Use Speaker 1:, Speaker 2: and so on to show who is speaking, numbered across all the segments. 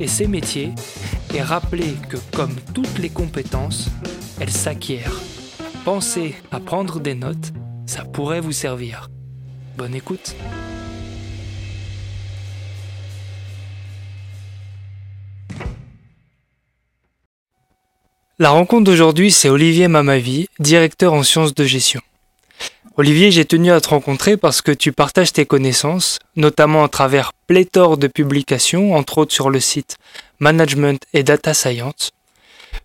Speaker 1: et ses métiers et rappeler que comme toutes les compétences, elles s'acquièrent. Pensez à prendre des notes, ça pourrait vous servir. Bonne écoute. La rencontre d'aujourd'hui, c'est Olivier Mamavi, directeur en sciences de gestion. Olivier, j'ai tenu à te rencontrer parce que tu partages tes connaissances, notamment à travers pléthore de publications, entre autres sur le site Management et Data Science.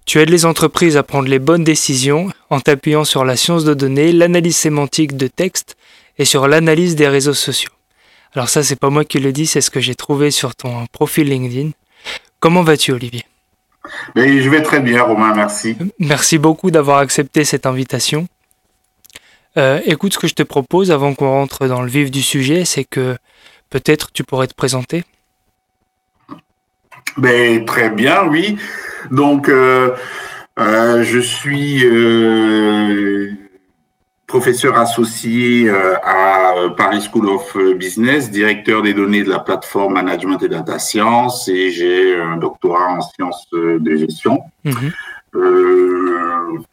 Speaker 1: Tu aides les entreprises à prendre les bonnes décisions en t'appuyant sur la science de données, l'analyse sémantique de texte et sur l'analyse des réseaux sociaux. Alors ça, c'est pas moi qui le dis, c'est ce que j'ai trouvé sur ton profil LinkedIn. Comment vas-tu, Olivier?
Speaker 2: Je vais très bien, Romain, merci.
Speaker 1: Merci beaucoup d'avoir accepté cette invitation. Euh, écoute, ce que je te propose avant qu'on rentre dans le vif du sujet, c'est que peut-être tu pourrais te présenter.
Speaker 2: Ben, très bien, oui. Donc, euh, euh, je suis professeur associé à Paris School of Business, directeur des données de la plateforme Management et Data Science, et j'ai un doctorat en sciences de gestion. Mhm. Euh,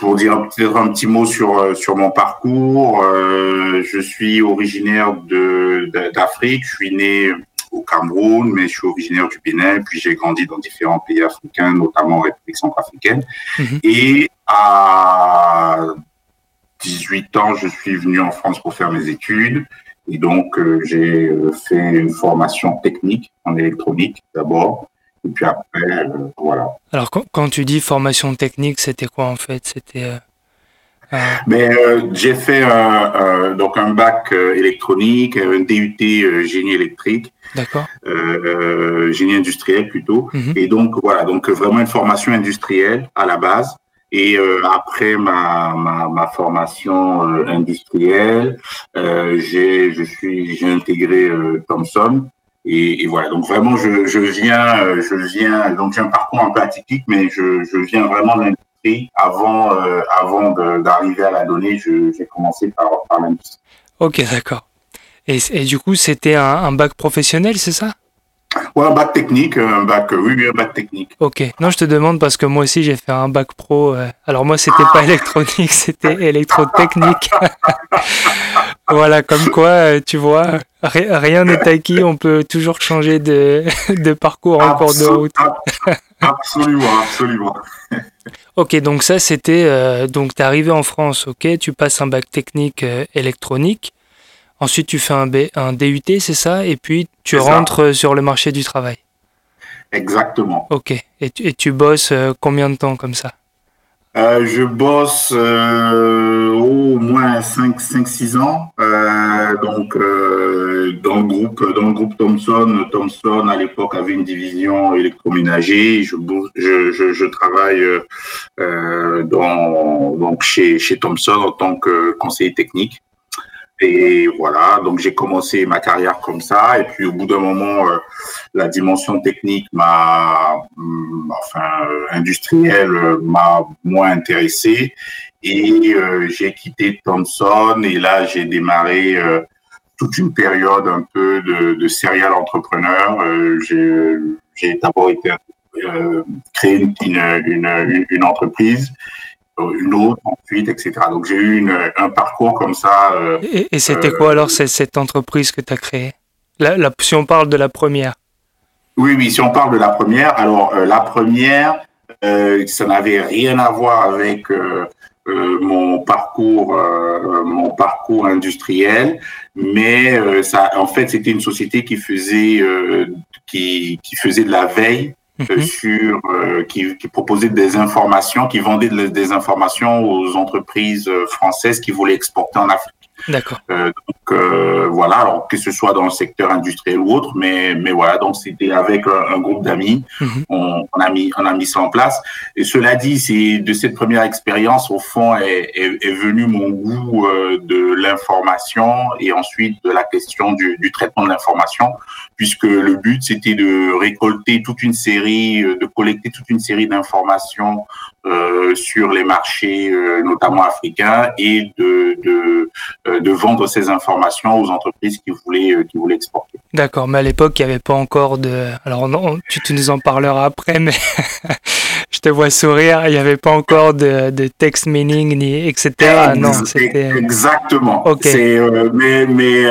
Speaker 2: pour dire peut-être un petit mot sur euh, sur mon parcours, euh, je suis originaire de d'Afrique. Je suis né au Cameroun, mais je suis originaire du Bénin. Puis j'ai grandi dans différents pays africains, notamment en République centrafricaine. Mhm. Et à 18 ans, je suis venu en France pour faire mes études. Et donc, j'ai fait une formation technique en électronique d'abord. Et puis après, euh, voilà.
Speaker 1: Alors, quand, tu dis formation technique, c'était quoi en fait? C'était. Euh,
Speaker 2: euh, Mais j'ai fait un, donc un bac électronique, un DUT génie électrique.
Speaker 1: D'accord.
Speaker 2: génie industriel plutôt. Mhm. Et donc voilà, donc vraiment une formation industrielle à la base. Et après ma, ma, ma formation industrielle, j'ai je suis j'ai intégré Thomson et, voilà, donc vraiment, je, viens, euh, je viens, donc j'ai un parcours un peu atypique, mais je, viens vraiment de l'industrie. Avant, euh, avant d'arriver à la donnée, j'ai commencé par, l'industrie.
Speaker 1: Ok, d'accord. Et, du coup, c'était un, bac professionnel, c'est ça?
Speaker 2: Ouais, un bac technique, un bac, oui, un bac technique.
Speaker 1: Ok. Non, je te demande parce que moi aussi j'ai fait un bac pro. Euh, alors moi, c'était pas électronique, c'était électrotechnique. voilà, comme quoi, euh, tu vois, rien n'est acquis, on peut toujours changer de, de parcours en cours de route.
Speaker 2: absolument, absolument.
Speaker 1: ok, donc ça c'était, euh, donc tu es arrivé en France, ok, tu passes un bac technique électronique. Ensuite, tu fais un, un DUT, c'est ça? Et puis, tu rentres sur le marché du travail.
Speaker 2: Exactement.
Speaker 1: Ok. Et tu, et tu bosses euh, combien de temps comme ça?
Speaker 2: Euh, Je bosse euh, au moins 5-6 ans. donc, dans, le groupe, dans le groupe Thomson, Thomson, à l'époque, avait une division électroménager. Je, je, je, je travaille dans, donc chez, chez Thomson en tant que conseiller technique. Et voilà, donc j'ai commencé ma carrière comme ça. Et puis au bout d'un moment, euh, la dimension technique m'a, mm, enfin euh, industrielle, euh, m'a moins intéressé. Et j'ai quitté Thomson. Et là, j'ai démarré toute une période un peu de, de serial entrepreneur. j'ai d'abord été créé une, une, une entreprise une autre ensuite, etc. Donc j'ai eu une, un parcours comme ça.
Speaker 1: Euh, et, c'était quoi alors cette, cette entreprise que tu as créée? La, la, Si on parle de la première.
Speaker 2: Oui, oui, si on parle de la première, alors euh, la première, ça n'avait rien à voir avec mon parcours, mon parcours industriel, mais ça, en fait, c'était une société qui faisait, qui, qui faisait de la veille Mhm. sur euh, qui, qui, proposait des informations, qui vendait des informations aux entreprises euh, françaises qui voulaient exporter en Afrique.
Speaker 1: D'accord.
Speaker 2: Euh, donc euh, voilà, alors que ce soit dans le secteur industriel ou autre, mais mais voilà, donc c'était avec un, groupe d'amis, mhm. on, on, a mis on a mis ça en place. Et cela dit, c'est de cette première expérience au fond est, est, est venu mon goût euh, de l'information et ensuite de la question du, du traitement de l'information, puisque le but c'était de récolter toute une série, euh, de collecter toute une série d'informations euh, sur les marchés, euh, notamment africains, et de, de, euh, de, vendre ces informations aux entreprises qui voulaient, qui voulaient exporter.
Speaker 1: D'accord, mais à l'époque, il n'y avait pas encore de... Alors, non, tu, tu nous en parleras après, mais je te vois sourire, il n'y avait pas encore de, de text meaning, ni etc.
Speaker 2: non, c'était... Exactement. Okay. mais... mais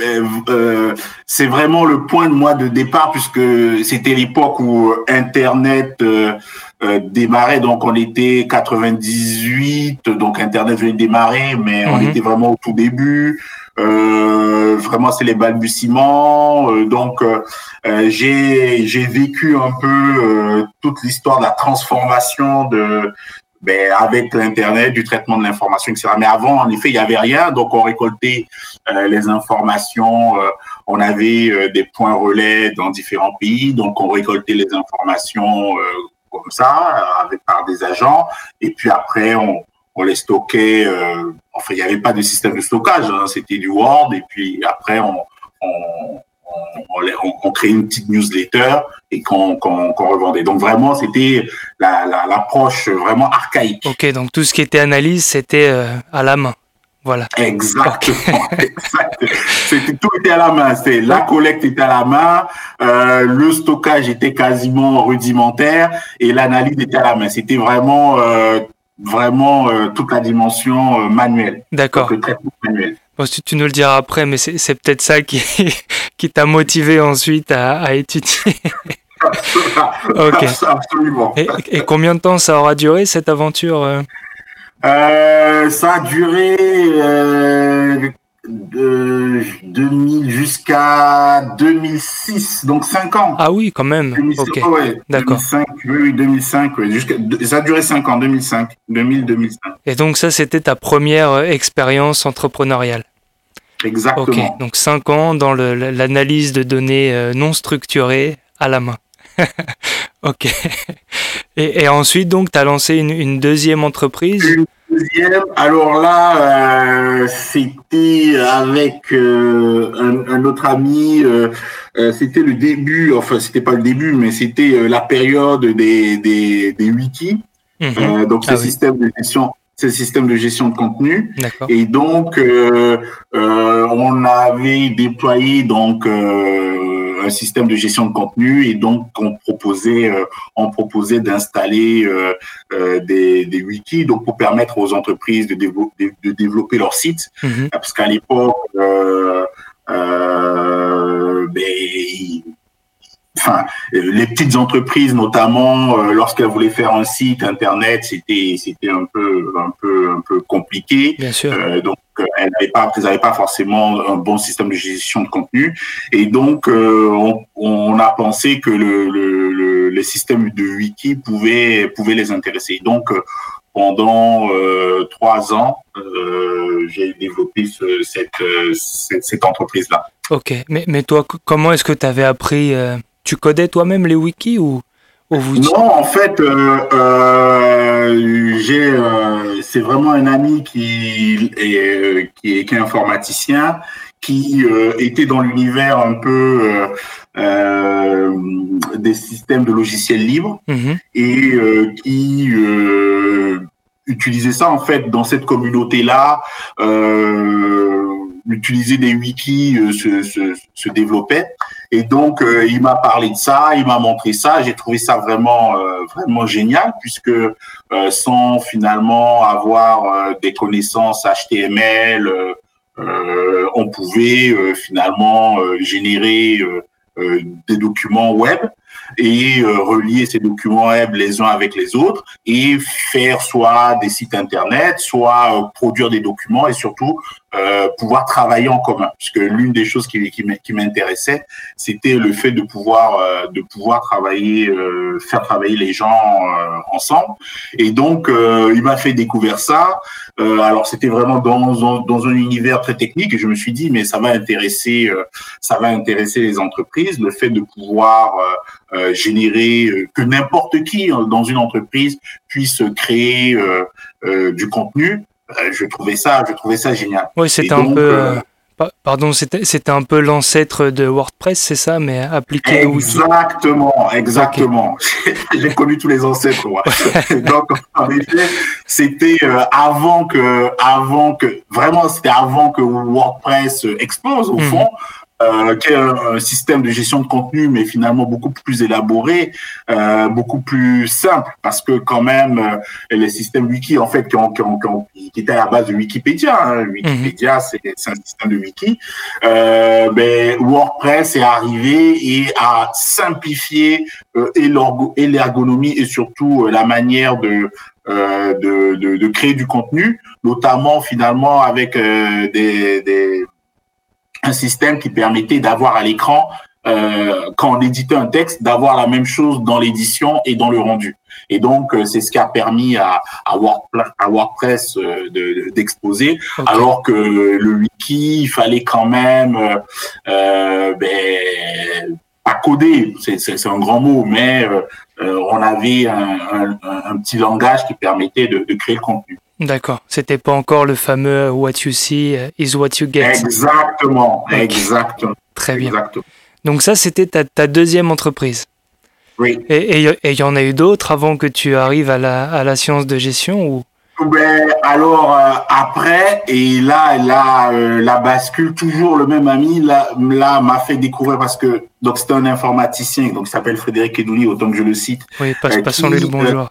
Speaker 2: euh, c'est vraiment le point de moi de départ puisque c'était l'époque où Internet euh, euh, démarrait, donc on était 98, donc Internet venait de démarrer, mais on mhm. était vraiment au tout début. Euh, vraiment, c'est les balbutiements. Euh, donc, j'ai j'ai vécu un peu toute l'histoire de la transformation de ben, avec l'internet, du traitement de l'information, etc. Mais avant, en effet, il y avait rien, donc on récoltait les informations. on avait des points relais dans différents pays, donc on récoltait les informations comme ça, avec, par des agents. Et puis après, on, on les stockait. Euh, enfin, il n'y avait pas de système de stockage, hein, c'était du Word. Et puis après, on, on, on, créait une petite newsletter et qu'on revendait. Donc vraiment, c'était l'approche la, vraiment archaïque.
Speaker 1: Ok, donc tout ce qui était analyse, c'était euh, à la main. Voilà.
Speaker 2: Exactement. C'était tout était à la main. C'est la collecte était à la main, euh, le stockage était quasiment rudimentaire et l'analyse était à la main. C'était vraiment euh, vraiment euh, toute la dimension manuelle.
Speaker 1: D'accord. Le traitement manuel. Bon, tu, tu, nous le diras après, mais c'est peut-être ça qui qui t'a motivé ensuite à, à étudier. ok.
Speaker 2: Absolument.
Speaker 1: Et, et, combien de temps ça aura duré cette aventure euh
Speaker 2: euh, ça a duré euh, de 2000 jusqu'à 2006, donc 5 ans.
Speaker 1: Ah oui, quand même. 2005, ok.
Speaker 2: Ouais, D'accord. 2005, oui, 2005. Ouais, ça a duré 5 ans, 2005, 2000-2005.
Speaker 1: Et donc ça, c'était ta première euh, expérience entrepreneuriale.
Speaker 2: Exactement.
Speaker 1: Ok, donc 5 ans dans l'analyse de données euh, non structurées à la main. ok. Et, et, ensuite, donc, tu as lancé une, une, deuxième entreprise?
Speaker 2: Une deuxième. Alors là, euh, c'était avec euh, un, un, autre ami. Euh, c'était le début, enfin, c'était pas le début, mais c'était la période des, des, des wikis. Mmh. donc, ah, ce système de gestion le système de gestion de contenu. Et donc, euh, euh, on avait déployé donc euh, un système de gestion de contenu et donc on proposait, euh, on proposait d'installer euh, euh, des, des, wikis donc pour permettre aux entreprises de, développer, de développer leur site. Mm-hmm. Parce qu'à l'époque, ben, enfin, euh, les petites entreprises, notamment, euh, lorsqu'elles voulaient faire un site internet, c'était c'était un peu un peu un peu compliqué.
Speaker 1: Bien sûr.
Speaker 2: Euh, donc, elles n'avaient pas elles n'avaient pas forcément un bon système de gestion de contenu, et donc on, on, a pensé que le, le, le, les systèmes de wiki pouvaient pouvaient les intéresser. Donc pendant euh, trois ans, euh, j'ai développé ce, cette, cette, cette entreprise-là.
Speaker 1: Ok, mais, mais toi, comment est-ce que tu avais appris tu codais toi-même les wikis ou, ou vous...
Speaker 2: Non, en fait, euh, euh, j'ai, euh, c'est vraiment un ami qui est, qui est, qui est informaticien, qui euh, était dans l'univers un peu euh, euh, des systèmes de logiciels libres
Speaker 1: mm-hmm.
Speaker 2: et qui utilisait ça en fait dans cette communauté-là. utiliser des wikis se, se, se développait. Et donc, euh, il m'a parlé de ça, il m'a montré ça. J'ai trouvé ça vraiment, euh, vraiment génial, puisque euh, sans finalement avoir des connaissances HTML, on pouvait finalement générer des documents web. et relier ces documents web les uns avec les autres et faire soit des sites internet, soit produire des documents et surtout euh, pouvoir travailler en commun. Puisque l'une des choses qui, m'intéressait, c'était le fait de pouvoir euh, de pouvoir travailler, euh, faire travailler les gens ensemble. Et donc, il m'a fait découvrir ça. alors, c'était vraiment dans, dans, un univers très technique. Et je me suis dit, mais ça va intéresser, ça va intéresser les entreprises. Le fait de pouvoir générer que n'importe qui dans une entreprise puisse créer du contenu euh, je trouvais ça, je trouvais ça génial.
Speaker 1: Oui, c'était un peu. Euh, euh, pardon, c'était un peu l'ancêtre de WordPress, c'est ça, mais appliqué
Speaker 2: Exactement, exactement. J'ai connu tous les ancêtres, moi. Donc, en effet, c'était avant que, avant que, vraiment, c'était avant que WordPress explose, au mhm. fond euh, qui est un, système de gestion de contenu, mais finalement beaucoup plus élaboré, euh, beaucoup plus simple, parce que quand même, euh, les systèmes wiki, en fait, qui, ont, qui, ont, qui, étaient à la base de Wikipédia, hein, Wikipédia, mhm. c'est un système de wiki, euh, ben, WordPress est arrivé et a simplifié euh, et l'ergonomie et surtout euh, la manière de, de, de, de, créer du contenu, notamment finalement avec des, des un système qui permettait d'avoir à l'écran, euh, quand on éditait un texte, d'avoir la même chose dans l'édition et dans le rendu. Et donc, euh, c'est ce qui a permis à, à, WordPress euh, d'exposer, alors que le wiki, il fallait quand même euh, ben, pas coder, c'est un grand mot, mais on avait un, un, petit langage qui permettait de, de créer le contenu.
Speaker 1: D'accord. C'était pas encore le fameux What you see is what you get.
Speaker 2: Exactement. Exactement.
Speaker 1: Très bien. Donc ça, c'était ta, deuxième entreprise.
Speaker 2: Oui.
Speaker 1: Et il y en a eu d'autres avant que tu arrives à la, à la science de gestion ou?
Speaker 2: Ben, alors euh, après et là là euh, la bascule toujours le même ami là là m'a fait découvrir parce que donc c'était un informaticien donc il s'appelle Frédéric Edouli autant que je le cite.
Speaker 1: Oui, euh, passons-lui le bonjour.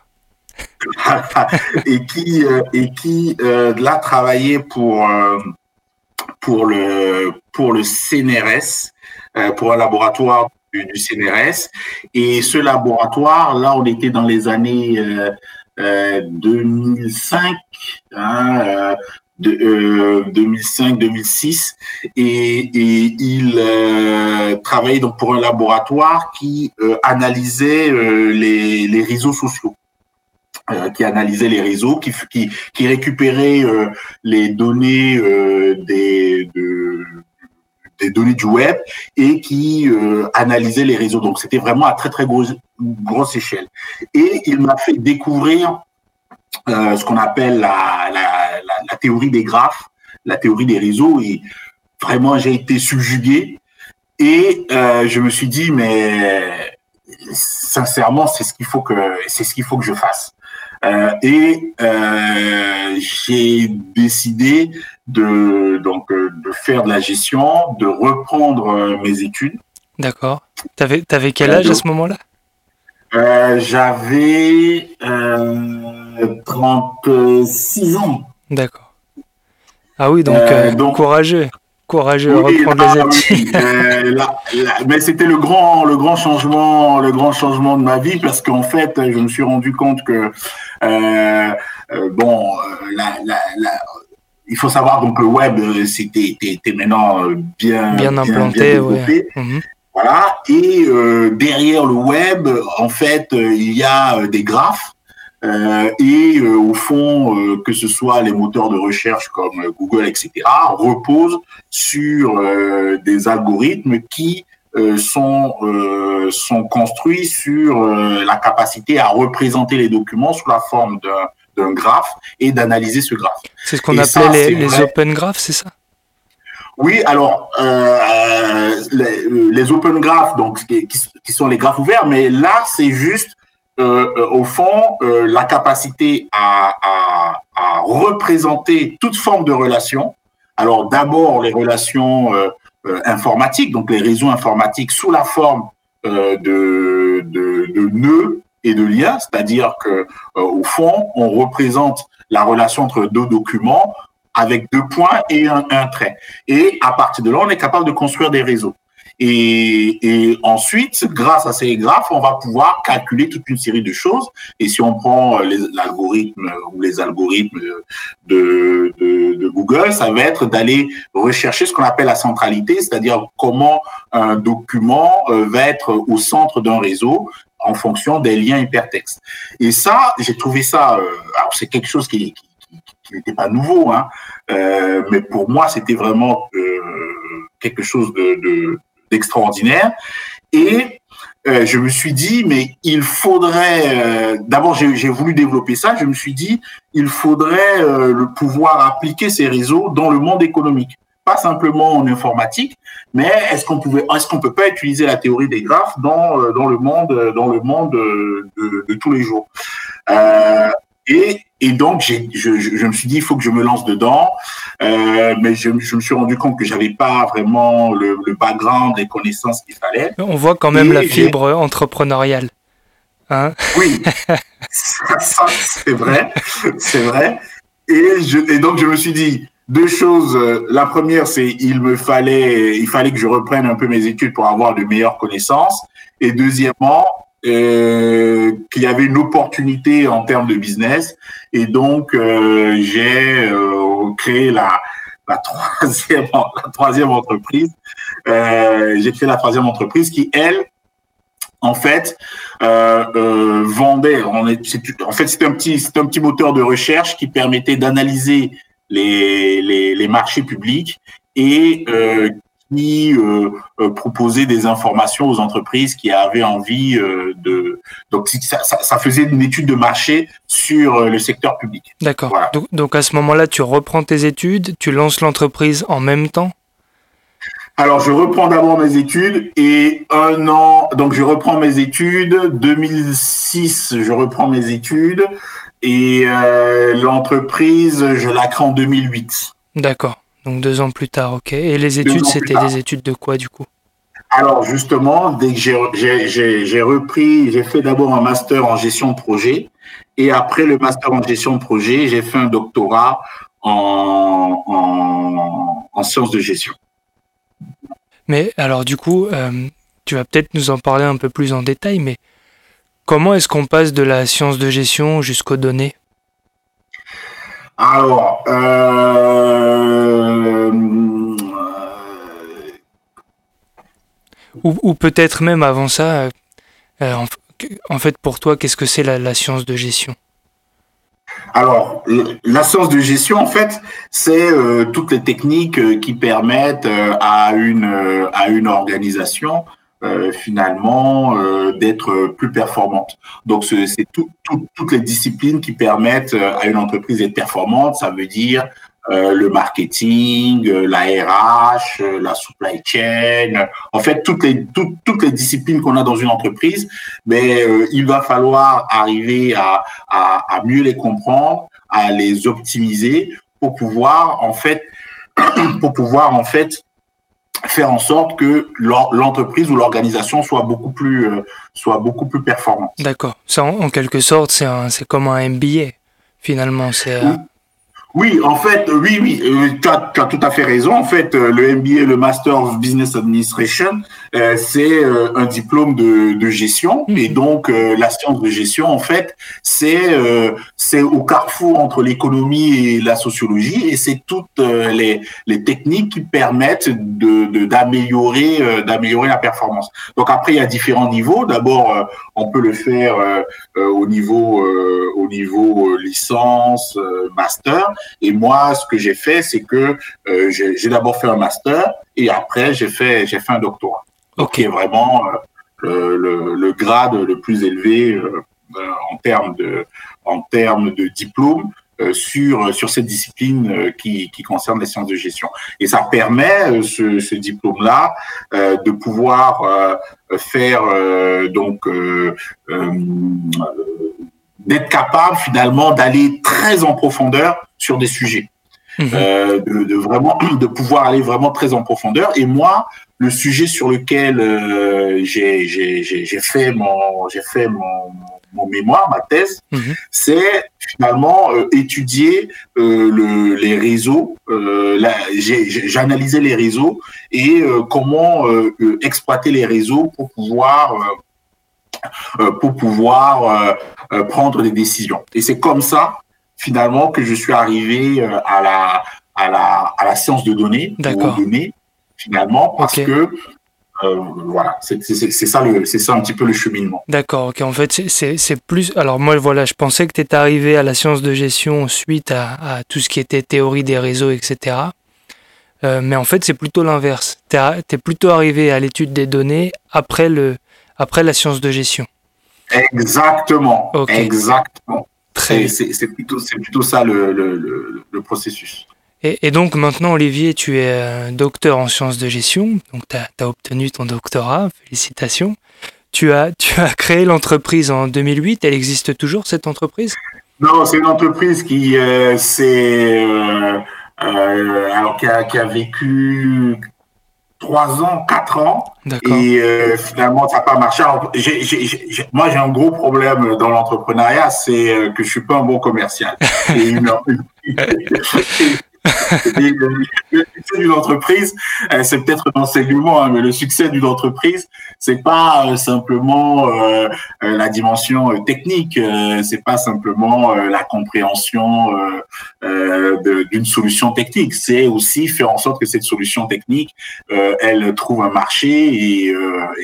Speaker 2: et qui euh, et qui euh, l'a travaillé pour euh, pour le pour le CNRS pour un laboratoire du, CNRS et ce laboratoire là on était dans les années 2005 hein, de, 2005-2006 et, et il travaillait donc pour un laboratoire qui analysait les, les réseaux sociaux. Euh, qui analysait les réseaux, qui, qui, qui récupérait euh, les données euh, des, de, des données du web et qui analysait les réseaux. Donc c'était vraiment à très très grosse, grosse échelle. Et il m'a fait découvrir ce qu'on appelle la, la, la, théorie des graphes, la théorie des réseaux. Et vraiment j'ai été subjugué. Et je me suis dit mais sincèrement c'est ce qu'il faut que c'est ce qu'il faut que je fasse. Euh, et euh, j'ai décidé de donc euh, de faire de la gestion, de reprendre mes études.
Speaker 1: D'accord. T'avais avais quel âge à ce moment-là?
Speaker 2: J'avais 36 ans.
Speaker 1: D'accord. Ah oui, donc, donc courageux courageux reprendre les études.
Speaker 2: Euh, mais c'était le grand, le grand changement, le grand changement de ma vie parce qu'en fait, je me suis rendu compte que euh, euh, bon, il faut savoir donc le web, c'était maintenant bien
Speaker 1: bien implanté, mhm.
Speaker 2: Voilà. Et derrière le web, en fait, il y a des graphes euh, et euh, au fond, euh, que ce soit les moteurs de recherche comme Google, etc., reposent sur des algorithmes qui sont, sont construits sur la capacité à représenter les documents sous la forme d'un graphe et d'analyser ce graphe.
Speaker 1: C'est ce qu'on appelait les, open graphs, c'est ça?
Speaker 2: Oui, alors les, open graphs, donc qui, qui, sont les graphes ouverts, mais là c'est juste au fond, euh, la capacité à, à, à, représenter toute forme de relation. Alors d'abord les relations euh, informatiques, donc les réseaux informatiques sous la forme de, de, de, nœuds et de liens, c'est-à-dire que au fond, on représente la relation entre deux documents avec deux points et un, un trait. Et à partir de là, on est capable de construire des réseaux. Et, et, ensuite, grâce à ces graphes, on va pouvoir calculer toute une série de choses. Et si on prend l'algorithme ou les algorithmes de, de, de, Google, ça va être d'aller rechercher ce qu'on appelle la centralité, c'est-à-dire comment un document euh, va être au centre d'un réseau en fonction des liens hypertextes. Et ça, j'ai trouvé ça, euh, alors c'est quelque chose qui, n'était pas nouveau, hein, euh, mais pour moi, c'était vraiment euh, quelque chose de, d'extraordinaire. Et euh, je me suis dit, mais il faudrait, euh, d'abord j'ai voulu développer ça, je me suis dit, il faudrait euh, le pouvoir appliquer ces réseaux dans le monde économique, pas simplement en informatique, mais est-ce qu'on pouvait, est-ce qu'on peut pas utiliser la théorie des graphes dans dans le monde, dans le monde de, de tous les jours? Et, et donc, je, je, me suis dit, il faut que je me lance dedans. Euh, mais je, je, me suis rendu compte que j'avais pas vraiment le, le background, les connaissances qu'il fallait.
Speaker 1: On voit quand même et la fibre entrepreneuriale. Hein?
Speaker 2: Oui, ça, ça c'est vrai, c'est vrai. Et, je, et donc, je me suis dit, deux choses. La première, c'est il me fallait, il fallait que je reprenne un peu mes études pour avoir de meilleures connaissances. Et deuxièmement, euh, qu'il y avait une opportunité en termes de business. Et donc, euh, j'ai euh, créé la, la, troisième, la troisième entreprise. Euh, j'ai créé la troisième entreprise qui, elle, en fait, euh, vendait. On est, en fait, c'était un petit, c'était un petit moteur de recherche qui permettait d'analyser les, les, les, marchés publics et euh, qui euh, euh, proposait des informations aux entreprises qui avaient envie euh, de. Donc, ça, ça, ça, faisait une étude de marché sur le secteur public.
Speaker 1: D'accord. Voilà. Donc, donc, à ce moment-là, tu reprends tes études, tu lances l'entreprise en même temps?
Speaker 2: Alors, je reprends d'abord mes études et un an, donc je reprends mes études. 2006, je reprends mes études et euh, l'entreprise, je la crée en 2008.
Speaker 1: D'accord. Donc deux ans plus tard, ok. Et les études, c'était des études de quoi du coup?
Speaker 2: Alors justement, dès que j'ai repris, j'ai fait d'abord un master en gestion de projet. Et après le master en gestion de projet, j'ai fait un doctorat en, en, en, sciences de gestion.
Speaker 1: Mais alors du coup, euh, tu vas peut-être nous en parler un peu plus en détail, mais comment est-ce qu'on passe de la science de gestion jusqu'aux données?
Speaker 2: Alors, euh...
Speaker 1: ou, ou peut-être même avant ça, euh, en, en, fait, pour toi, qu'est-ce que c'est la, la, science de gestion?
Speaker 2: Alors, la science de gestion, en fait, c'est euh, toutes les techniques euh, qui permettent euh, à une à une organisation euh, finalement euh, d'être plus performante. Donc c'est tout, tout, toutes les disciplines qui permettent euh, à une entreprise d'être performante. Ça veut dire euh, le marketing, la RH, la supply chain, en fait toutes les toutes, toutes les disciplines qu'on a dans une entreprise, mais il va falloir arriver à, à, à mieux les comprendre, à les optimiser pour pouvoir en fait pour pouvoir en fait faire en sorte que l'entreprise ou l'organisation soit beaucoup plus euh, soit beaucoup plus performante.
Speaker 1: D'accord. Ça, en, en, quelque sorte, c'est c'est comme un MBA finalement. C'est
Speaker 2: oui. Oui, en fait, oui, oui, euh, tu, as, tu, as, tout à fait raison. En fait, euh, le MBA, le Master of Business Administration, euh, c'est euh, un diplôme de, de gestion. Mmh. Et donc, euh, la science de gestion, en fait, c'est euh, c'est au carrefour entre l'économie et la sociologie. Et c'est toutes les, les techniques qui permettent de d'améliorer de, d'améliorer la performance. Donc après, il y a différents niveaux. D'abord, on peut le faire au niveau au niveau licence, master. Et moi, ce que j'ai fait, c'est que euh, j'ai d'abord fait un master et après j'ai fait j'ai fait un doctorat. Qui est vraiment euh, le, le, le, grade le plus élevé euh, en termes de en termes de diplôme. Euh, sur sur cette discipline euh, qui qui concerne les sciences de gestion et ça permet euh, ce, ce diplôme là de pouvoir faire donc d'être capable finalement d'aller très en profondeur sur des sujets. Mmh. Euh, de, de, vraiment de pouvoir aller vraiment très en profondeur et moi le sujet sur lequel euh, j'ai fait mon j'ai fait mon, mon mémoire, ma thèse, mhm. c'est finalement étudier le, les réseaux. J'ai analysé les réseaux et comment exploiter les réseaux pour pouvoir pour pouvoir prendre des décisions. Et c'est comme ça finalement que je suis arrivé à la à la, à la science de données, aux données, finalement, parce que euh, voilà, c'est ça, ça un petit peu le cheminement.
Speaker 1: D'accord, ok. En fait, c'est plus. Alors, moi, voilà, je pensais que tu étais arrivé à la science de gestion suite à, à, tout ce qui était théorie des réseaux, etc. Euh, mais en fait, c'est plutôt l'inverse. Tu es, plutôt arrivé à l'étude des données après, le, après la science de gestion.
Speaker 2: Exactement. Exactement. C'est plutôt, plutôt ça le, le, le processus.
Speaker 1: Et, donc maintenant, Olivier, tu es euh, docteur en sciences de gestion, donc tu as, obtenu ton doctorat, félicitations. Tu as, tu as créé l'entreprise en 2008, elle existe toujours cette entreprise?
Speaker 2: Non, c'est une entreprise qui, euh, euh, euh, alors, qui, a, qui a vécu trois ans, quatre ans, et finalement ça n'a pas marché. moi j'ai un gros problème dans l'entrepreneuriat, c'est que je suis pas un bon commercial. et le succès d'une entreprise, euh, c'est peut-être un enseignement, hein, mais le succès d'une entreprise, c'est pas euh, simplement euh, la dimension technique, c'est pas simplement la compréhension d'une solution technique, c'est aussi faire en sorte que cette solution technique, elle trouve un marché et,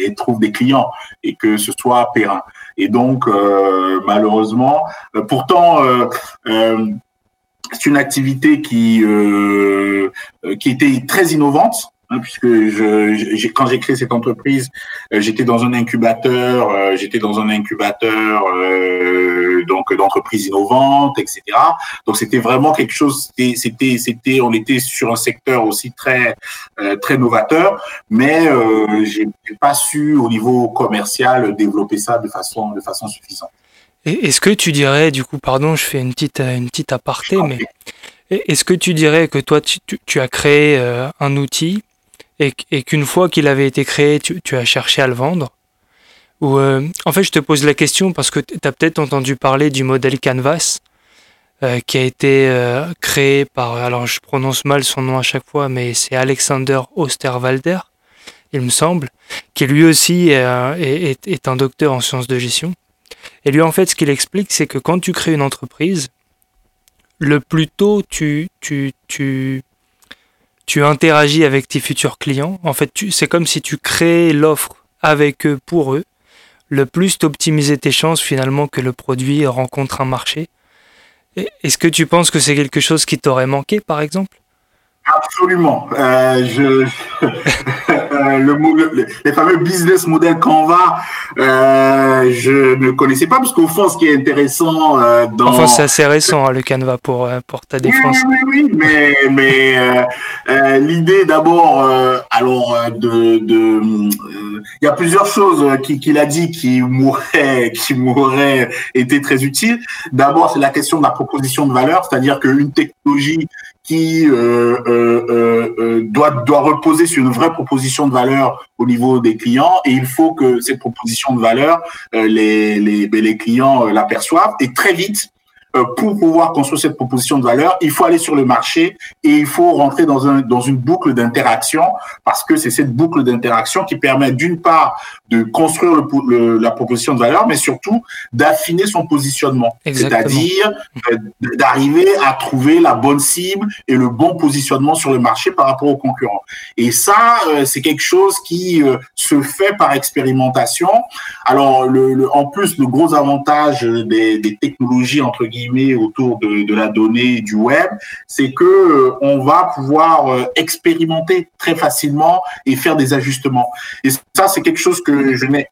Speaker 2: et trouve des clients et que ce soit périn. Et donc, malheureusement, pourtant, c'est une activité qui euh, qui était très innovante hein, puisque quand j'ai créé cette entreprise, euh, j'étais dans un incubateur, euh, j'étais dans un incubateur euh, donc d'entreprises innovantes, etc. Donc c'était vraiment quelque chose, c'était c'était on était sur un secteur aussi très très novateur, mais euh, j'ai pas su au niveau commercial développer ça de façon de façon suffisante.
Speaker 1: Est-ce que tu dirais, du coup, pardon, je fais une petite, une petite aparté, mais est-ce que tu dirais que toi, tu, as créé euh, un outil et, qu'une fois qu'il avait été créé, tu, as cherché à le vendre? Ou euh, en fait, je te pose la question parce que tu as peut-être entendu parler du modèle Canvas euh, qui a été créé par, alors je prononce mal son nom à chaque fois, mais c'est Alexander Osterwalder, il me semble, qui lui aussi est, est un docteur en sciences de gestion. Et lui, en fait, ce qu'il explique, c'est que quand tu crées une entreprise, le plus tôt tu, tu, tu, tu interagis avec tes futurs clients, en fait, c'est comme si tu crées l'offre avec eux pour eux, le plus t'optimiser tes chances finalement que le produit rencontre un marché. Est-ce que tu penses que c'est quelque chose qui t'aurait manqué, par exemple?
Speaker 2: Absolument. Euh, je, euh, le, les fameux business model Canva, euh, je ne connaissais pas parce qu'au fond, ce qui est intéressant euh, dans.
Speaker 1: Enfin, c'est assez récent hein, le Canva pour euh, pour ta défense.
Speaker 2: Oui, oui, oui, mais mais l'idée d'abord, alors de de, il y a plusieurs choses qu'il a dit qui m'auraient qui m'auraient été très utiles. D'abord, c'est la question de la proposition de valeur, c'est-à-dire qu'une technologie qui euh, euh, euh, doit, doit reposer sur une vraie proposition de valeur au niveau des clients. Et il faut que cette proposition de valeur, les, les, ben, les clients l'aperçoivent et très vite, pour pouvoir construire cette proposition de valeur, il faut aller sur le marché et il faut rentrer dans, un, dans une boucle d'interaction parce que c'est cette boucle d'interaction qui permet d'une part de construire le, la proposition de valeur, mais surtout d'affiner son positionnement, c'est-à-dire euh, d'arriver à trouver la bonne cible et le bon positionnement sur le marché par rapport aux concurrents. Et ça, euh, c'est quelque chose qui se fait par expérimentation. Alors, le, en plus, le gros avantage des, des technologies entre guillemets autour de, la donnée du web, c'est que euh, on va pouvoir euh, expérimenter très facilement et faire des ajustements. Et ça, c'est quelque chose que je n'ai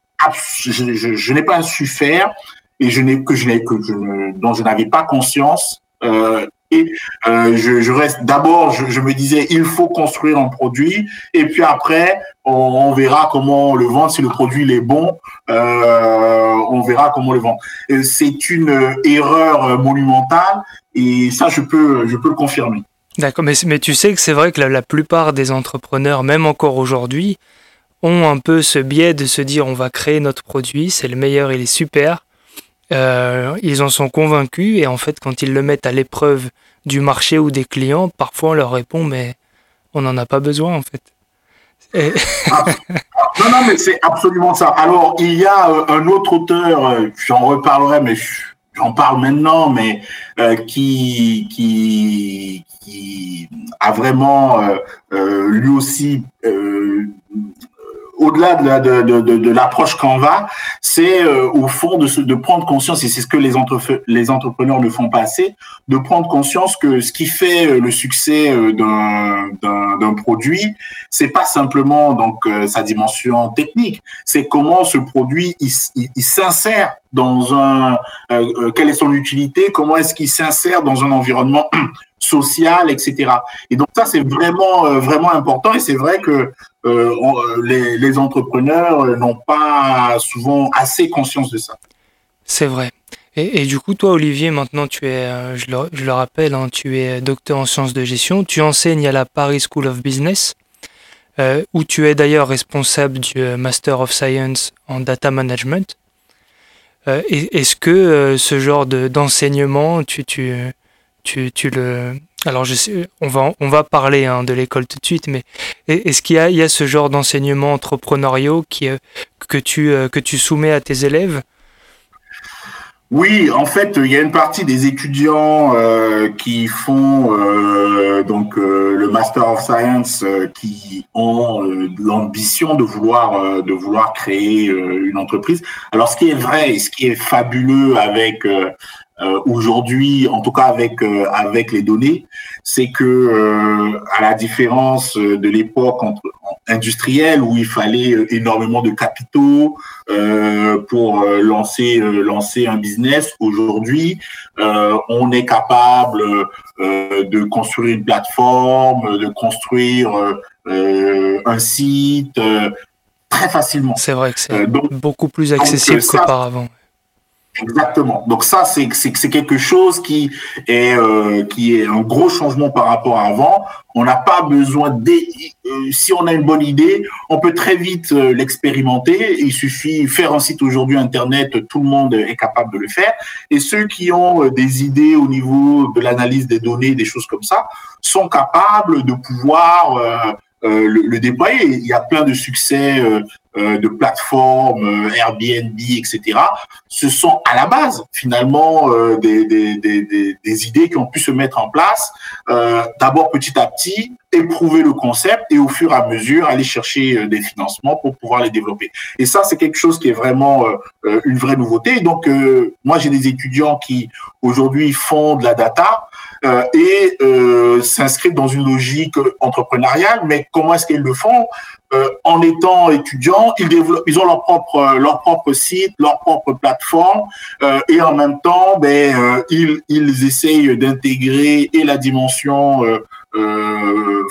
Speaker 2: je, n'ai pas su faire et je n'ai que je n'ai que je, dont je n'avais pas conscience euh, et euh, je, reste d'abord, je, me disais, il faut construire un produit, et puis après, on, on verra comment le vendre. Si le produit est bon, euh, on verra comment le vendre. C'est une erreur monumentale, et ça, je peux, je peux le confirmer.
Speaker 1: D'accord, mais, tu sais que c'est vrai que la plupart des entrepreneurs, même encore aujourd'hui, ont un peu ce biais de se dire on va créer notre produit, c'est le meilleur, il est super, ils en sont convaincus et en fait quand ils le mettent à l'épreuve du marché ou des clients, parfois on leur répond mais on n'en a pas besoin en fait.
Speaker 2: non, non, mais c'est absolument ça. Alors, il y a un autre auteur, j'en reparlerai, mais j'en parle maintenant, mais euh, qui, qui, a vraiment euh, euh, lui aussi au-delà de, de, de, l'approche Canva, c'est euh, au fond de, prendre conscience, et c'est ce que les, entrepreneurs ne font pas assez, de prendre conscience que ce qui fait euh, le succès euh, d'un produit, c'est pas simplement donc sa dimension technique, c'est comment ce produit s'insère dans un, quelle est son utilité, comment est-ce qu'il s'insère dans un environnement social, etc. Et donc ça, c'est vraiment, vraiment important. Et c'est vrai que euh, euh, les, entrepreneurs n'ont pas souvent assez conscience de ça.
Speaker 1: C'est vrai. Et, du coup, toi, Olivier, maintenant, tu es, euh, je le, rappelle, hein, tu es docteur en sciences de gestion. Tu enseignes à la Paris School of Business, où tu es d'ailleurs responsable du Master of Science en Data Management. Est-ce que ce genre d'enseignement, tu, tu, tu, tu, le, alors, je sais, on va, on va parler hein, de l'école tout de suite, mais est-ce qu'il y a, il y a ce genre d'enseignement entrepreneuriaux qui, euh, que, tu, euh, que tu soumets à tes élèves?
Speaker 2: Oui, en fait, il y a une partie des étudiants euh, qui font donc le Master of Science qui ont l'ambition de vouloir de vouloir créer une entreprise. Alors, ce qui est vrai et ce qui est fabuleux avec euh, aujourd'hui, en tout cas avec euh, avec les données, c'est que euh, à la différence de l'époque industrielle où il fallait énormément de capitaux pour lancer lancer un business, aujourd'hui, on est capable de construire une plateforme, de construire un site très facilement.
Speaker 1: C'est vrai que c'est beaucoup plus accessible qu'auparavant.
Speaker 2: Exactement. Donc ça, c'est quelque chose qui est euh, qui est un gros changement par rapport à avant. On n'a pas besoin de euh, si on a une bonne idée, on peut très vite euh, l'expérimenter. Il suffit faire un site aujourd'hui internet, tout le monde est capable de le faire. Et ceux qui ont des idées au niveau de l'analyse des données, des choses comme ça, sont capables de pouvoir le, le, déployer. Il y a plein de succès euh, de plateformes, euh, Airbnb, etc. Ce sont à la base finalement euh, des, des, des, des, idées qui ont pu se mettre en place. D'abord petit à petit, éprouver le concept et au fur et à mesure aller chercher des financements pour pouvoir les développer. Et ça, c'est quelque chose qui est vraiment une vraie nouveauté. Donc, moi, j'ai des étudiants qui aujourd'hui font de la data et s'inscrivent dans une logique entrepreneuriale. Mais comment est-ce qu'ils le font? Euh, en étant étudiants, ils ont leur propre euh, leur propre site, leur propre plateforme, euh, et en même temps, ben euh, ils ils essayent d'intégrer et la dimension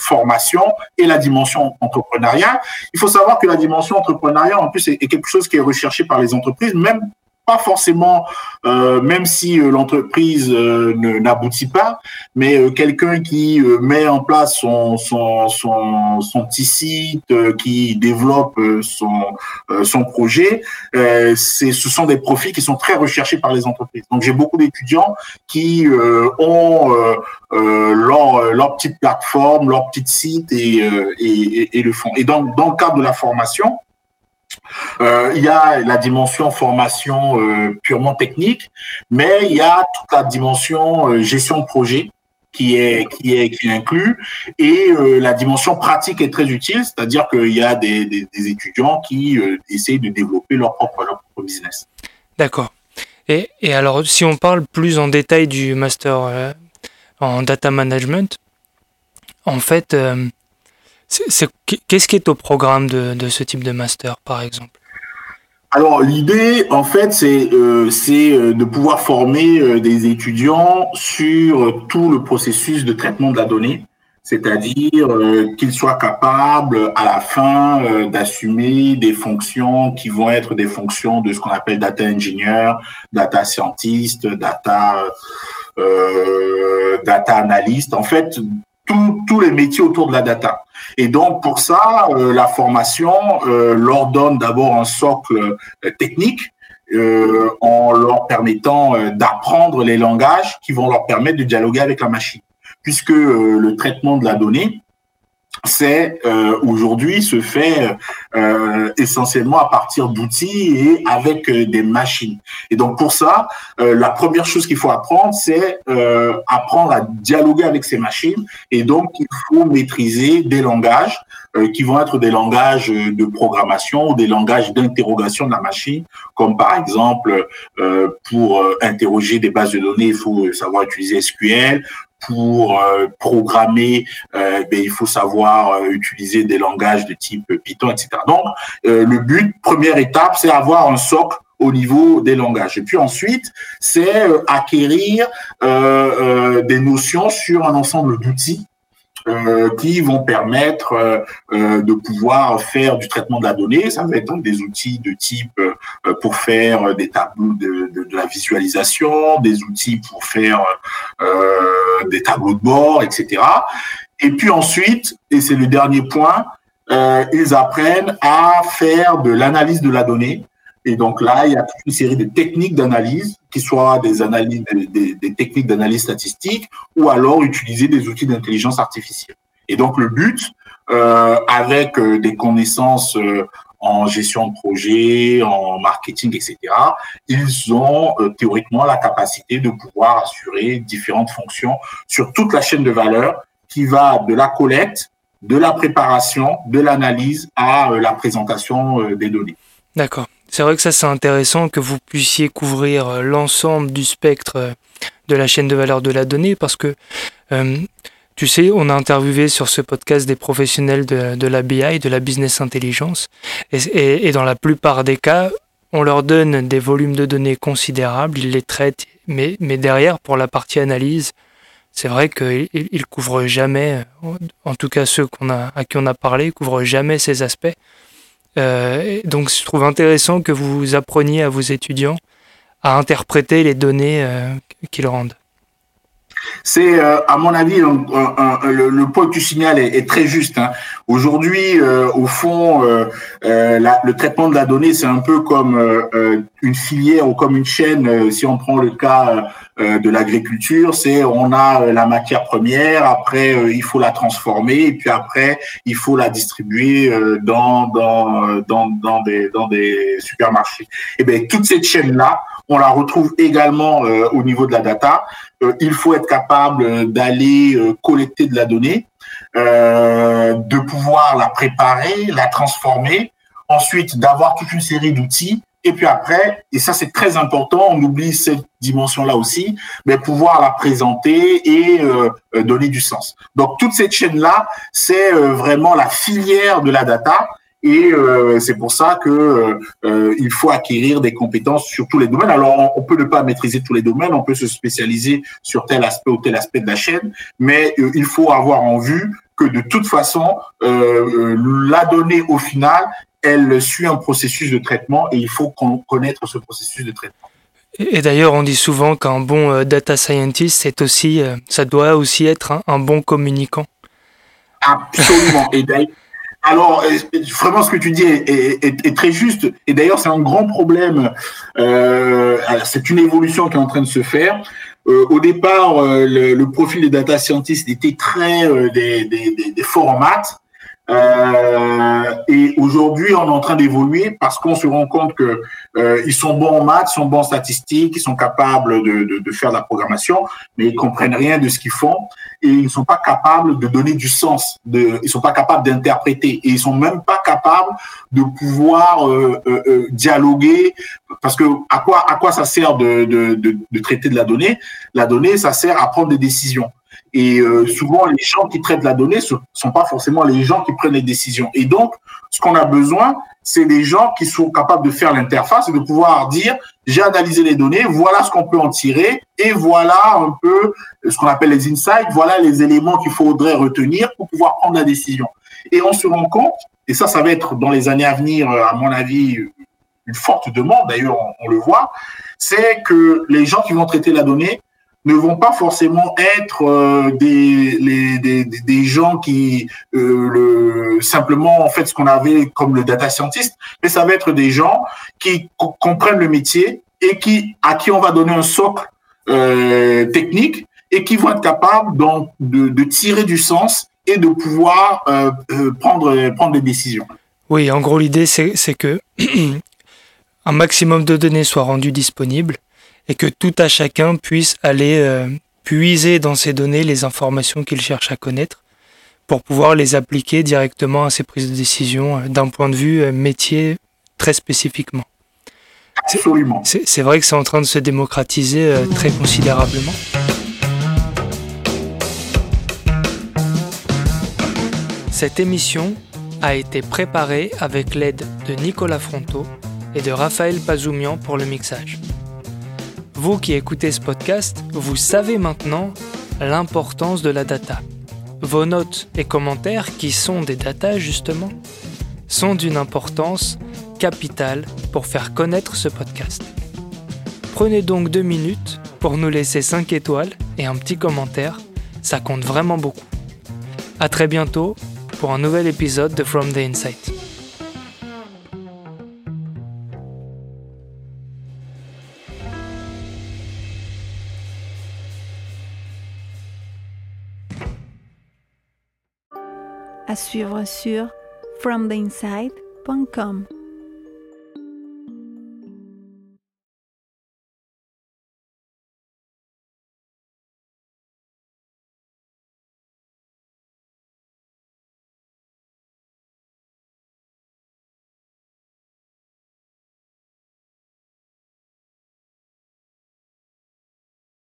Speaker 2: formation et la dimension entrepreneuriale. Il faut savoir que la dimension entrepreneuriale, en plus, est, quelque chose qui est recherché par les entreprises, même pas forcément, euh, même si euh, l'entreprise euh, n'aboutit pas, mais quelqu'un qui met en place son, son, son, son petit site, qui développe son, son projet, c'est, ce sont des profils qui sont très recherchés par les entreprises. Donc j'ai beaucoup d'étudiants qui ont leur, leur petite plateforme, leur petit site et, et, et, le font. Et donc dans le cadre de la formation, euh, il y a la dimension formation euh, purement technique, mais il y a toute la dimension euh, gestion de projet qui est qui est qui inclut et la dimension pratique est très utile, c'est-à-dire qu'il y a des, des, étudiants qui essayent de développer leur propre leur propre business.
Speaker 1: D'accord. Et, et, alors, si on parle plus en détail du master en data management, en fait, Qu'est-ce qui est au programme de, ce type de master, par exemple?
Speaker 2: Alors l'idée, en fait, c'est euh, euh, de pouvoir former euh, des étudiants sur tout le processus de traitement de la donnée, c'est-à-dire qu'ils soient capables à la fin d'assumer des fonctions qui vont être des fonctions de ce qu'on appelle data engineer, data scientist, data data analyst. En fait, tous les métiers autour de la data. Et donc pour ça, euh, la formation euh, leur donne d'abord un socle euh, technique euh, en leur permettant euh, d'apprendre les langages qui vont leur permettre de dialoguer avec la machine. Puisque euh, le traitement de la donnée, c'est aujourd'hui se fait essentiellement à partir d'outils et avec des machines. Et donc pour ça, la première chose qu'il faut apprendre, c'est apprendre à dialoguer avec ces machines. Et donc il faut maîtriser des langages euh, qui vont être des langages de programmation ou des langages d'interrogation de la machine, comme par exemple euh, pour euh, interroger des bases de données, il faut savoir utiliser SQL. Pour programmer, ben, il faut savoir utiliser des langages de type Python, etc. Donc, le but, première étape, c'est avoir un socle au niveau des langages. Et puis ensuite, c'est acquérir des notions sur un ensemble d'outils euh, qui vont permettre euh, euh, de pouvoir faire du traitement de la donnée. Ça va être donc des outils de type pour faire des tableaux de, de, de, la visualisation, des outils pour faire des tableaux de bord, etc. Et puis ensuite, et c'est le dernier point, ils apprennent à faire de l'analyse de la donnée et donc là, il y a toute une série de techniques d'analyse, qui soient des, analyses, des, techniques d'analyse statistique ou alors utiliser des outils d'intelligence artificielle. Et donc le but, euh, avec euh, des connaissances euh, en gestion de projet, en marketing, etc., ils ont théoriquement la capacité de pouvoir assurer différentes fonctions sur toute la chaîne de valeur qui va de la collecte, de la préparation, de l'analyse à la présentation des données.
Speaker 1: D'accord. C'est vrai que ça c'est intéressant que vous puissiez couvrir euh, l'ensemble du spectre euh, de la chaîne de valeur de la donnée parce que euh, tu sais, on a interviewé sur ce podcast des professionnels de, la BI, de la business intelligence, et, dans la plupart des cas, on leur donne des volumes de données considérables, ils les traitent, mais, mais derrière, pour la partie analyse, c'est vrai qu'ils ne couvrent jamais, en tout cas ceux qu'on a, à qui on a parlé, couvrent jamais ces aspects. Euh, donc je trouve intéressant que vous appreniez à vos étudiants à interpréter les données euh, qu'ils rendent.
Speaker 2: C'est, euh, à mon avis, le, point que tu signales est, très juste. Hein. Aujourd'hui, au fond, le traitement de la donnée, c'est un peu comme une filière ou comme une chaîne. si on prend le cas euh, de l'agriculture, c'est on a euh, la matière première, après euh, il faut la transformer et puis après il faut la distribuer dans dans dans des dans des supermarchés. Et eh bien toute cette chaîne là, on la retrouve également au niveau de la data. Il faut être capable d'aller collecter de la donnée, de pouvoir la préparer, la transformer, ensuite d'avoir toute une série d'outils et puis après, et ça c'est très important, on oublie cette dimension-là aussi, mais pouvoir la présenter et euh, euh, donner du sens. Donc toute cette chaîne-là, c'est euh, vraiment la filière de la data. Et c'est pour ça que il faut acquérir des compétences sur tous les domaines. Alors, on, peut ne pas maîtriser tous les domaines, on peut se spécialiser sur tel aspect ou tel aspect de la chaîne, mais il faut avoir en vue que de toute façon, la donnée au final, elle suit un processus de traitement et il faut connaître ce processus de traitement.
Speaker 1: Et d'ailleurs, on dit souvent qu'un bon euh, data scientist, c'est aussi, euh, ça doit aussi être un, bon communicant.
Speaker 2: Absolument. et alors, euh, vraiment, ce que tu dis est, très juste. Et d'ailleurs, c'est un grand problème. c'est une évolution qui est en train de se faire. au départ, le, profil des data scientists était très des, des, des, formats. Euh, et aujourd'hui, on est en train d'évoluer parce qu'on se rend compte que euh, ils sont bons en maths, sont bons en statistiques, ils sont capables de, de, de, faire de la programmation, mais ils comprennent rien de ce qu'ils font et ils ne sont pas capables de donner du sens. De, ils sont pas capables d'interpréter et ils sont même pas capables de pouvoir euh, euh, euh dialoguer parce que à quoi à quoi ça sert de, de, de traiter de la donnée? La donnée, ça sert à prendre des décisions. Et euh, souvent, les gens qui traitent la donnée ne sont pas forcément les gens qui prennent les décisions. Et donc, ce qu'on a besoin, c'est des gens qui sont capables de faire l'interface et de pouvoir dire, j'ai analysé les données, voilà ce qu'on peut en tirer, et voilà un peu ce qu'on appelle les insights, voilà les éléments qu'il faudrait retenir pour pouvoir prendre la décision. Et on se rend compte, et ça, ça va être dans les années à venir, à mon avis, une forte demande, d'ailleurs, on le voit, c'est que les gens qui vont traiter la donnée ne vont pas forcément être euh, des, des, des, gens qui euh, le, simplement en fait ce qu'on avait comme le data scientist, mais ça va être des gens qui comprennent le métier et qui à qui on va donner un socle euh, technique et qui vont être capables donc de, de tirer du sens et de pouvoir prendre prendre des décisions.
Speaker 1: Oui, en gros l'idée c'est que un maximum de données soient rendues disponibles et que tout à chacun puisse aller euh, puiser dans ces données les informations qu'il cherche à connaître pour pouvoir les appliquer directement à ses prises de décision euh, d'un point de vue euh, métier très spécifiquement.
Speaker 2: Absolument.
Speaker 1: C'est vrai que c'est en train de se démocratiser très considérablement. Cette émission a été préparée avec l'aide de Nicolas Fronto et de Raphaël Pazoumian pour le mixage. Vous qui écoutez ce podcast, vous savez maintenant l'importance de la data. Vos notes et commentaires, qui sont des data justement, sont d'une importance capitale pour faire connaître ce podcast. Prenez donc deux minutes pour nous laisser 5 étoiles et un petit commentaire, ça compte vraiment beaucoup. A très bientôt pour un nouvel épisode de From the Insight.
Speaker 3: Suivre sur fromtheinside.com.